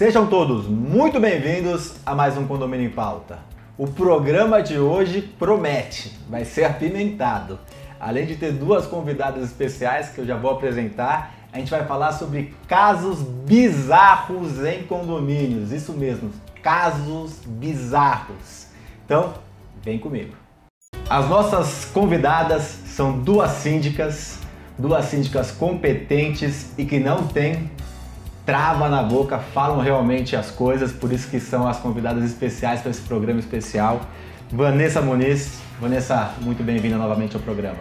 Sejam todos muito bem-vindos a mais um Condomínio em Pauta. O programa de hoje promete, vai ser apimentado. Além de ter duas convidadas especiais que eu já vou apresentar, a gente vai falar sobre casos bizarros em condomínios. Isso mesmo, casos bizarros. Então, vem comigo. As nossas convidadas são duas síndicas, duas síndicas competentes e que não têm trava na boca, falam realmente as coisas, por isso que são as convidadas especiais para esse programa especial. Vanessa Muniz. Vanessa, muito bem-vinda novamente ao programa.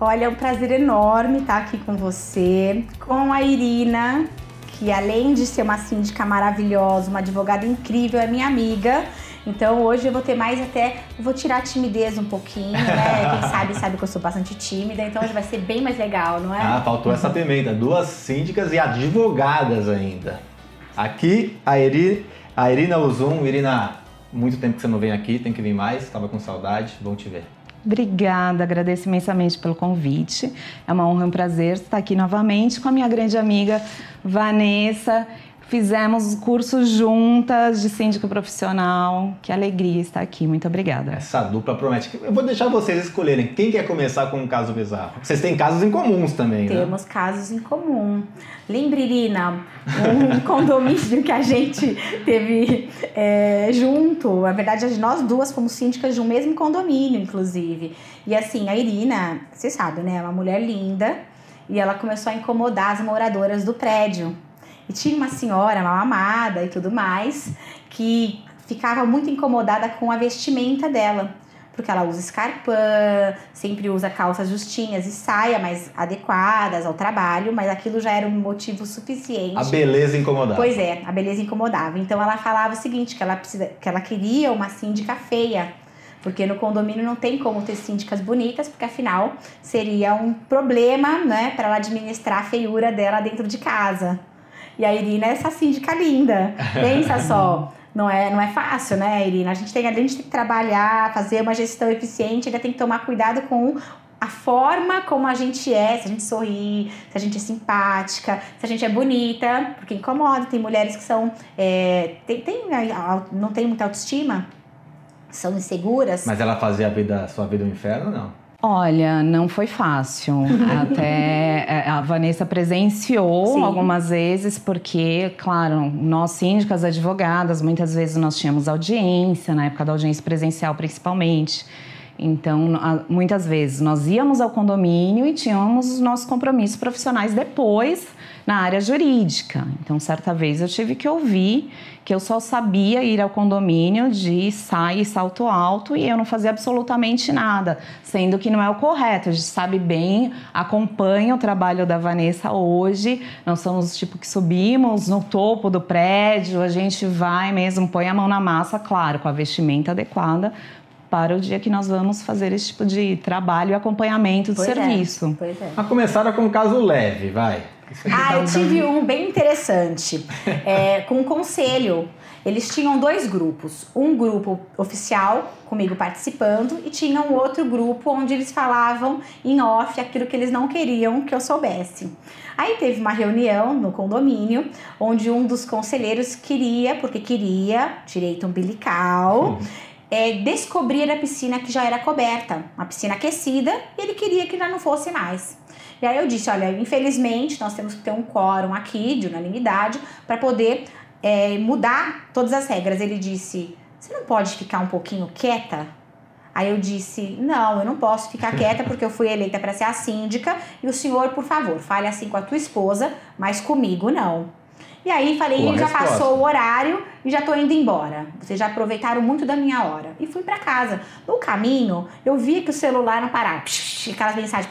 Olha, é um prazer enorme estar aqui com você, com a Irina, que além de ser uma síndica maravilhosa, uma advogada incrível, é minha amiga. Então hoje eu vou ter mais até, vou tirar a timidez um pouquinho, né? Quem sabe sabe que eu sou bastante tímida, então hoje vai ser bem mais legal, não é? Ah, faltou essa pimenta. Duas síndicas e advogadas ainda. Aqui a, Iri, a Irina Uzum. Irina, muito tempo que você não vem aqui, tem que vir mais, estava com saudade, bom te ver. Obrigada, agradeço imensamente pelo convite. É uma honra e um prazer estar aqui novamente com a minha grande amiga Vanessa. Fizemos cursos juntas de síndico profissional. Que alegria estar aqui. Muito obrigada. Essa dupla promete. Eu vou deixar vocês escolherem quem quer começar com um caso bizarro. Vocês têm casos em comuns também, né? Temos casos em comum. Lembre, Irina, um condomínio que a gente teve é, junto. Na verdade, nós duas fomos síndicas de um mesmo condomínio, inclusive. E assim, a Irina, você sabe, né? É uma mulher linda. E ela começou a incomodar as moradoras do prédio. E tinha uma senhora mal amada e tudo mais que ficava muito incomodada com a vestimenta dela. Porque ela usa escarpã, sempre usa calças justinhas e saia mais adequadas ao trabalho, mas aquilo já era um motivo suficiente. A beleza incomodava. Pois é, a beleza incomodava. Então ela falava o seguinte, que ela, precisa, que ela queria uma síndica feia. Porque no condomínio não tem como ter síndicas bonitas, porque afinal seria um problema, né, para ela administrar a feiura dela dentro de casa. E a Irina é essa síndica linda. Pensa só. Não é, não é fácil, né, Irina? A gente, tem, a gente tem que trabalhar, fazer uma gestão eficiente, ainda tem que tomar cuidado com a forma como a gente é, se a gente sorri, se a gente é simpática, se a gente é bonita, porque incomoda. Tem mulheres que são. É, tem, tem, não tem muita autoestima, são inseguras. Mas ela fazia a vida, sua vida um inferno, não? Olha, não foi fácil. Até é, a Vanessa presenciou Sim. algumas vezes, porque, claro, nós síndicas, advogadas, muitas vezes nós tínhamos audiência, na época da audiência presencial principalmente. Então, muitas vezes nós íamos ao condomínio e tínhamos os nossos compromissos profissionais depois na área jurídica. Então, certa vez eu tive que ouvir que eu só sabia ir ao condomínio de saia e salto alto e eu não fazia absolutamente nada, sendo que não é o correto. A gente sabe bem, acompanha o trabalho da Vanessa hoje. Nós somos tipo que subimos no topo do prédio, a gente vai mesmo, põe a mão na massa, claro, com a vestimenta adequada para o dia que nós vamos fazer esse tipo de trabalho e acompanhamento do pois é, serviço. É, pois é. A começar com um caso leve, vai. Ah, eu tive um bem interessante, é, com um conselho. Eles tinham dois grupos, um grupo oficial comigo participando e tinha um outro grupo onde eles falavam em off aquilo que eles não queriam que eu soubesse. Aí teve uma reunião no condomínio onde um dos conselheiros queria, porque queria direito umbilical. É, descobrir a piscina que já era coberta, uma piscina aquecida, e ele queria que já não fosse mais. E aí eu disse: olha, infelizmente nós temos que ter um quórum aqui de unanimidade para poder é, mudar todas as regras. Ele disse: você não pode ficar um pouquinho quieta? Aí eu disse: não, eu não posso ficar quieta porque eu fui eleita para ser a síndica e o senhor, por favor, fale assim com a tua esposa, mas comigo não. E aí falei, Boa já resposta. passou o horário e já tô indo embora. Vocês já aproveitaram muito da minha hora. E fui para casa. No caminho, eu vi que o celular não parava. aquelas mensagens.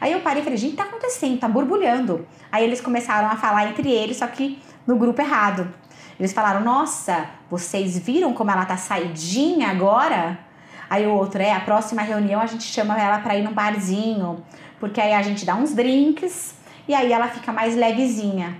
Aí eu parei e falei, gente, tá acontecendo, tá borbulhando. Aí eles começaram a falar entre eles, só que no grupo errado. Eles falaram, nossa, vocês viram como ela tá saidinha agora? Aí o outro, é, a próxima reunião a gente chama ela para ir num barzinho, porque aí a gente dá uns drinks e aí ela fica mais levezinha.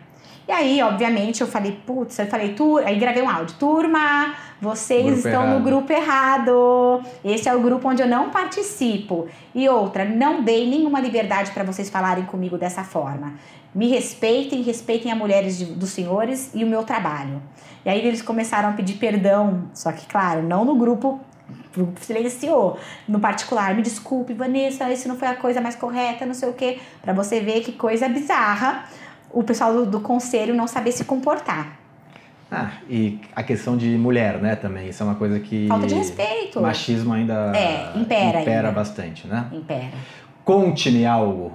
E aí, obviamente, eu falei, putz, eu falei, tu... aí gravei um áudio, turma, vocês Grupo estão errado. no grupo errado. Esse é o grupo onde eu não participo. E outra, não dei nenhuma liberdade para vocês falarem comigo dessa forma. Me respeitem, respeitem as mulheres de- dos senhores e o meu trabalho. E aí eles começaram a pedir perdão, só que, claro, não no grupo o grupo silenciou. No particular, me desculpe, Vanessa, isso não foi a coisa mais correta, não sei o quê. Pra você ver que coisa bizarra o pessoal do, do conselho não saber se comportar. Ah, e a questão de mulher, né, também. Isso é uma coisa que. Falta de respeito. Machismo ainda. É, impera impera ainda. bastante, né? Impera. Conte-me algo.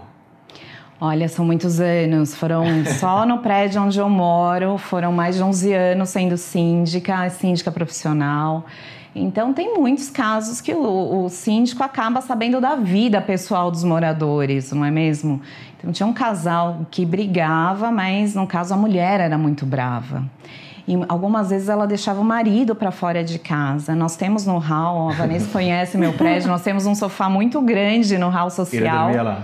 Olha, são muitos anos. Foram só no prédio onde eu moro, foram mais de 11 anos sendo síndica, síndica profissional. Então, tem muitos casos que o, o síndico acaba sabendo da vida pessoal dos moradores, não é mesmo? Então, tinha um casal que brigava, mas no caso a mulher era muito brava. E algumas vezes ela deixava o marido para fora de casa. Nós temos no hall, a Vanessa conhece meu prédio, nós temos um sofá muito grande no hall social. dormir lá.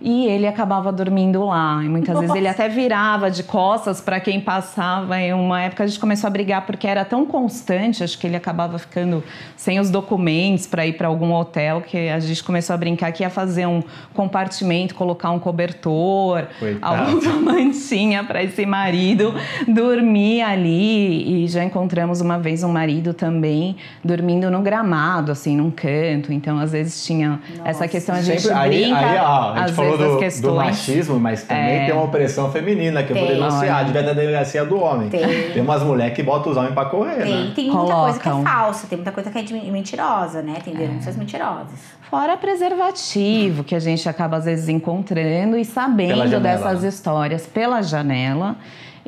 E ele acabava dormindo lá. E muitas vezes ele até virava de costas para quem passava. Em uma época a gente começou a brigar porque era tão constante, acho que ele acabava ficando sem os documentos para ir para algum hotel, que a gente começou a brincar que ia fazer um compartimento, colocar um cobertor, Coitado. alguma mantinha para esse marido dormir ali. E já encontramos uma vez um marido também dormindo no gramado, assim, num canto. Então, às vezes tinha essa Nossa. questão, a gente aí, brinca. aí, ó, a gente falou do, questões. do machismo, mas também É. tem uma opressão feminina que eu vou Tem. denunciar. Devia ter delegacia do homem. Tem. umas mulheres que botam os homens pra correr, Tem, né? tem muita coisa que é falsa, tem muita coisa que é de mentirosa, né? Tem denúncias mentirosas. Fora preservativo, que a gente acaba às vezes encontrando e sabendo dessas né? histórias pela janela.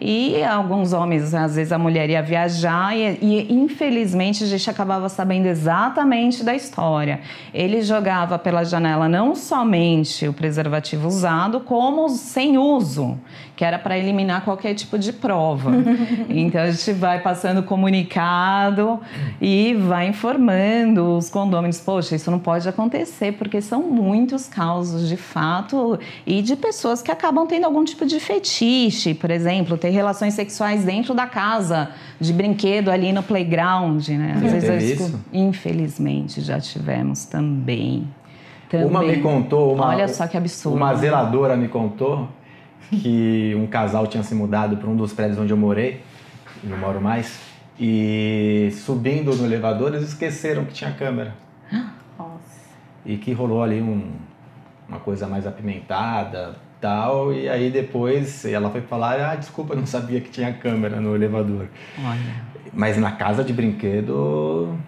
E alguns homens, às vezes a mulher ia viajar e, e, infelizmente a gente acabava sabendo exatamente da história. Ele jogava pela janela não somente o preservativo usado, como sem uso, que era para eliminar qualquer tipo de prova. então a gente vai passando comunicado e vai informando os condôminos, poxa, isso não pode acontecer, porque são muitos casos de fato e de pessoas que acabam tendo algum tipo de fetiche, por exemplo, ter relações sexuais dentro da casa, de brinquedo ali no playground, né? Às vezes eu teve escuto- isso? Infelizmente já tivemos também. também. Uma me contou, uma, Olha só que absurdo. Uma zeladora me contou que um casal tinha se mudado para um dos prédios onde eu morei, não moro mais, e subindo no elevador eles esqueceram que tinha câmera. Nossa. E que rolou ali um- uma coisa mais apimentada tal, e aí depois ela foi falar, ah, desculpa, eu não sabia que tinha câmera no elevador. Olha. Mas na casa de brinquedo,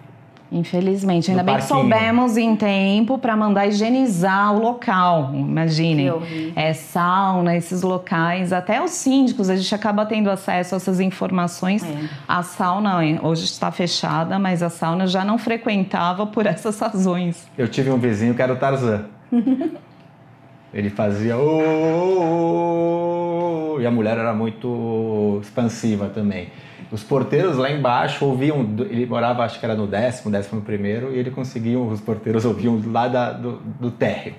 Infelizmente, ainda bem que parquinho. soubemos em tempo para mandar higienizar o local. Imaginem. Que. É sauna, esses locais, até os síndicos, a gente acaba tendo acesso a essas informações. É. A sauna hoje está fechada, mas a sauna já não frequentava por essas razões. eu tive um vizinho que era o Tarzan. Ele fazia "Ô, ô, ô", e a mulher era muito expansiva também. Os porteiros lá embaixo ouviam, ele morava, acho que era no décimo, décimo primeiro, e ele conseguia, os porteiros ouviam lá da- do, do térreo.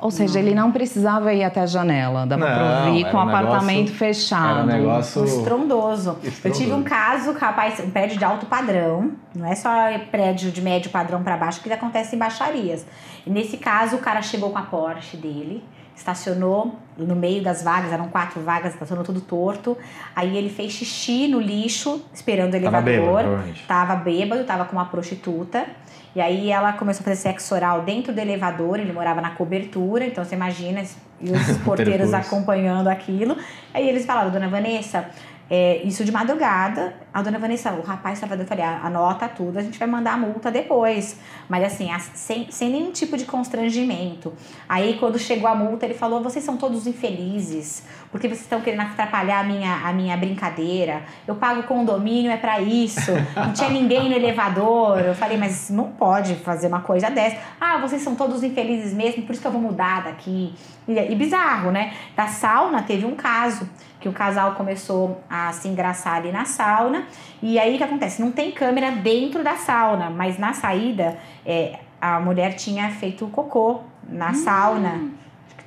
Ou seja, ele não precisava ir até a janela, dava para ouvir com o um negócio- apartamento fechado. Era um negócio... Estrondoso. Eu Estrondoso. tive um caso, rapaz, um prédio de alto padrão, não é só prédio de médio padrão para baixo que acontece em baixarias. E nesse caso, o cara chegou com a Porsche dele, estacionou no meio das vagas, eram quatro vagas, estacionou tudo torto. Aí ele fez xixi no lixo, esperando o Tava bêbado, elevador. Tava bêbado, tava com uma prostituta. E aí ela começou a fazer sexo oral dentro do elevador, ele morava na cobertura, então você imagina, e os porteiros acompanhando aquilo. Aí eles falaram, dona Vanessa, é, isso de madrugada, a dona Vanessa, o rapaz estava eu falei, "Ah, anota tudo, a gente vai mandar a multa depois. Mas assim, as- sem, sem nenhum tipo de constrangimento. Aí quando chegou a multa, ele falou, vocês são todos infelizes, porque vocês estão querendo atrapalhar a minha, a minha brincadeira. Eu pago condomínio, é pra isso. Não tinha ninguém no elevador. Eu falei, mas não pode fazer uma coisa dessa. Ah, vocês são todos infelizes mesmo, por isso que eu vou mudar daqui. E, e bizarro, né? Da sauna teve um caso que o casal começou a se engraçar ali na sauna. E aí o que acontece? Não tem câmera dentro da sauna, mas na saída é, a mulher tinha feito cocô na sauna.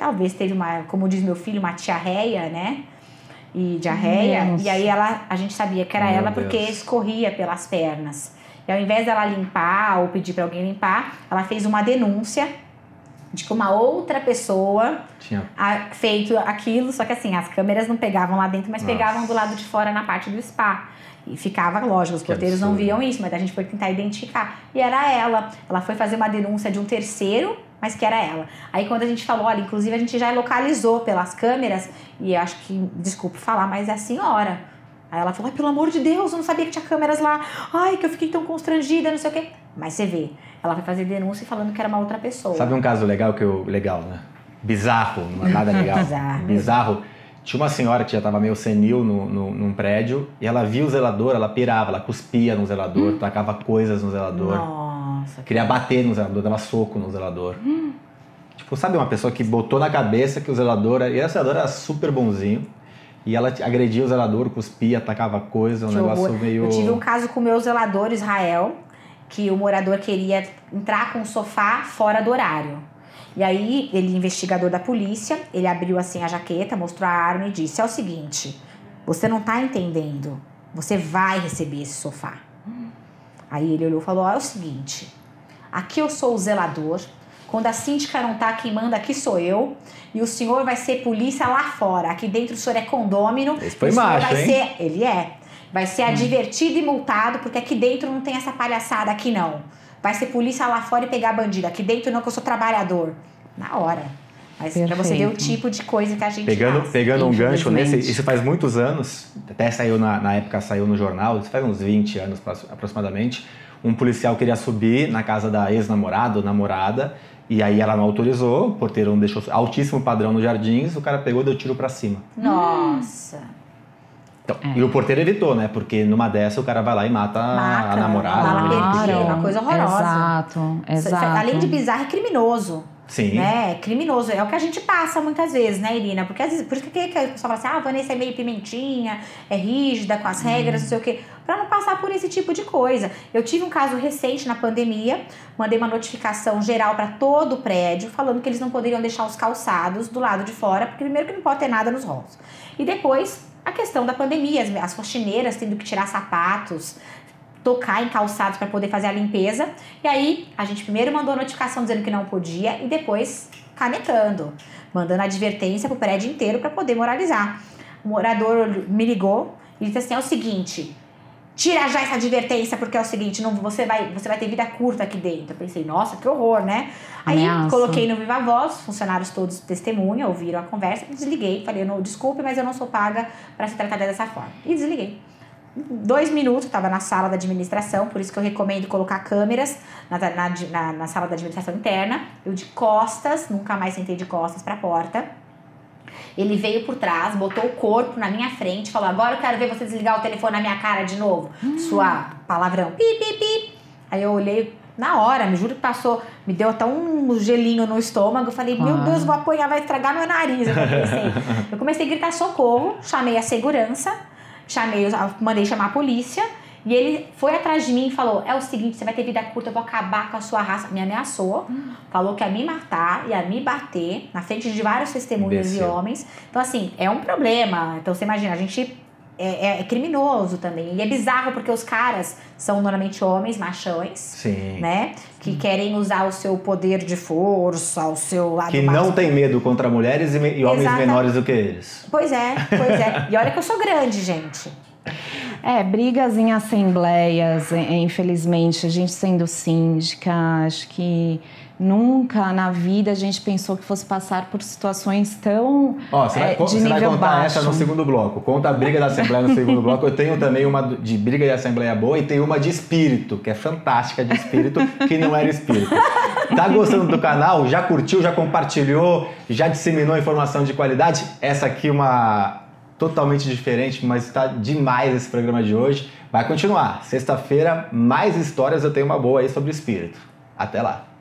Talvez teve uma, como diz meu filho, uma diarreia, né? e diarreia. Nossa. E aí ela, a gente sabia que era Meu ela porque Deus. escorria pelas pernas. E ao invés dela limpar ou pedir para alguém limpar, ela fez uma denúncia de que uma outra pessoa Tinha a- feito aquilo, só que assim, as câmeras não pegavam lá dentro, mas Nossa. pegavam do lado de fora na parte do spa. E ficava, lógico, os porteiros não viam isso, mas a gente foi tentar identificar. E era ela. Ela foi fazer uma denúncia de um terceiro, mas que era ela. Aí quando a gente falou, olha, inclusive a gente já localizou pelas câmeras, e acho que, desculpe falar, mas é a senhora. Aí ela falou, ai, pelo amor de Deus, eu não sabia que tinha câmeras lá. Ai, que eu fiquei tão constrangida, não sei o quê. Mas você vê, ela foi fazer denúncia falando que era uma outra pessoa. Sabe um caso legal que eu. Legal, né? Bizarro, não é nada legal. Bizarro. Bizarro. Tinha uma senhora que já estava meio senil no, no, num prédio e ela viu o zelador, ela pirava, ela cuspia no zelador, tacava coisas no zelador, Nossa, queria bater no zelador, dava soco no zelador. Tipo, sabe uma pessoa que botou na cabeça que o zelador. E o zelador era super bonzinho. E ela agredia o zelador, cuspia, atacava coisa, um Que negócio horror. meio. Eu tive um caso com o meu zelador Israel, que o morador queria entrar com o sofá fora do horário. E aí, ele, investigador da polícia, ele abriu assim a jaqueta, mostrou a arma e disse: É o seguinte, você não tá entendendo. Você vai receber esse sofá. Aí ele olhou e falou: ó, É o seguinte, aqui eu sou o zelador. Quando a síndica não tá, quem manda aqui sou eu. E o senhor vai ser polícia lá fora. Aqui dentro o senhor é condômino. Esse foi o macho, vai hein? ser ele é. Vai ser advertido e multado, porque aqui dentro não tem essa palhaçada aqui não. Vai ser polícia lá fora e pegar bandido. Aqui dentro não, que eu sou trabalhador. Na hora. Mas pra você ver o tipo de coisa que a gente Pegando, faz. pegando um gancho nesse, Infelizmente. isso faz muitos anos, até saiu na, na época, saiu no jornal, isso faz uns 20 anos apro- aproximadamente. Um policial queria subir na casa da ex-namorada ou namorada, e aí ela não autorizou, o porteiro não deixou, altíssimo padrão nos jardins, o cara pegou e deu tiro pra cima. Nossa. Então, É. E o porteiro evitou, né? Porque numa dessa o cara vai lá e mata, a- Mata, a namorada. bala né? perdida, uma coisa horrorosa. Exato, exato. Além de bizarro, é criminoso. Sim. Né? É criminoso. É o que a gente passa muitas vezes, né, Irina? Porque às vezes, por isso que, que a pessoa fala assim, ah, a Vanessa é meio pimentinha, é rígida com as regras, não sei o quê. Pra não passar por esse tipo de coisa. Eu tive um caso recente na pandemia, mandei uma notificação geral pra todo o prédio, falando que eles não poderiam deixar os calçados do lado de fora, porque primeiro que não pode ter nada nos halls. E depois, a questão da pandemia, as, as faxineiras tendo que tirar sapatos, tocar em calçados para poder fazer a limpeza. E aí, a gente primeiro mandou a notificação dizendo que não podia e depois canetando, mandando advertência pro prédio inteiro para poder moralizar. O morador me ligou e disse assim: é o seguinte. Tira já essa advertência, porque é o seguinte, não, você, vai, você vai ter vida curta aqui dentro. Eu pensei, nossa, que horror, né? Aí coloquei no Viva Voz, os funcionários todos testemunham, ouviram a conversa, desliguei. Falei, não, desculpe, mas eu não sou paga para ser tratada dessa forma. E desliguei dois minutos, estava na sala da administração, por isso que eu recomendo colocar câmeras na, na, na, na sala da administração interna. Eu de costas, nunca mais sentei de costas para a porta. Ele veio por trás, botou o corpo na minha frente, falou: Agora eu quero ver você desligar o telefone na minha cara de novo. Sua palavrão, pi, pi, pi. Aí eu olhei na hora, me juro que passou, me deu até um gelinho no estômago. Eu falei: Meu Claro. Deus, vou apanhar, vai estragar meu nariz. Eu comecei, eu comecei a gritar socorro, chamei a segurança chamei, mandei chamar a polícia e ele foi atrás de mim e falou: É o seguinte, você vai ter vida curta, eu vou acabar com a sua raça. Me ameaçou, falou que ia me matar, ia me bater na frente de vários testemunhas e Imbecil. homens. Então, assim, é um problema. Então, você imagina, a gente. É, é- criminoso também. E é bizarro porque os caras são normalmente homens machões, Sim. né? Que querem usar o seu poder de força, o seu lado Que mais não tem medo contra mulheres e, e homens menores do que eles. Pois é, pois é. E olha que eu sou grande, gente. É, brigas em assembleias, infelizmente, a gente sendo síndica, acho que nunca na vida a gente pensou que fosse passar por situações tão Ó, você, vai, é, você vai contar baixo. essa no segundo bloco. Conta a briga da Assembleia no segundo bloco. Eu tenho também uma de briga de Assembleia boa e tem uma de espírito, que é fantástica de espírito, que não era espírito. Tá gostando do canal? Já curtiu, já compartilhou, já disseminou informação de qualidade? Essa aqui é uma totalmente diferente, mas está demais esse programa de hoje. Vai continuar. Sexta-feira, mais histórias. Eu tenho uma boa aí sobre espírito. Até lá.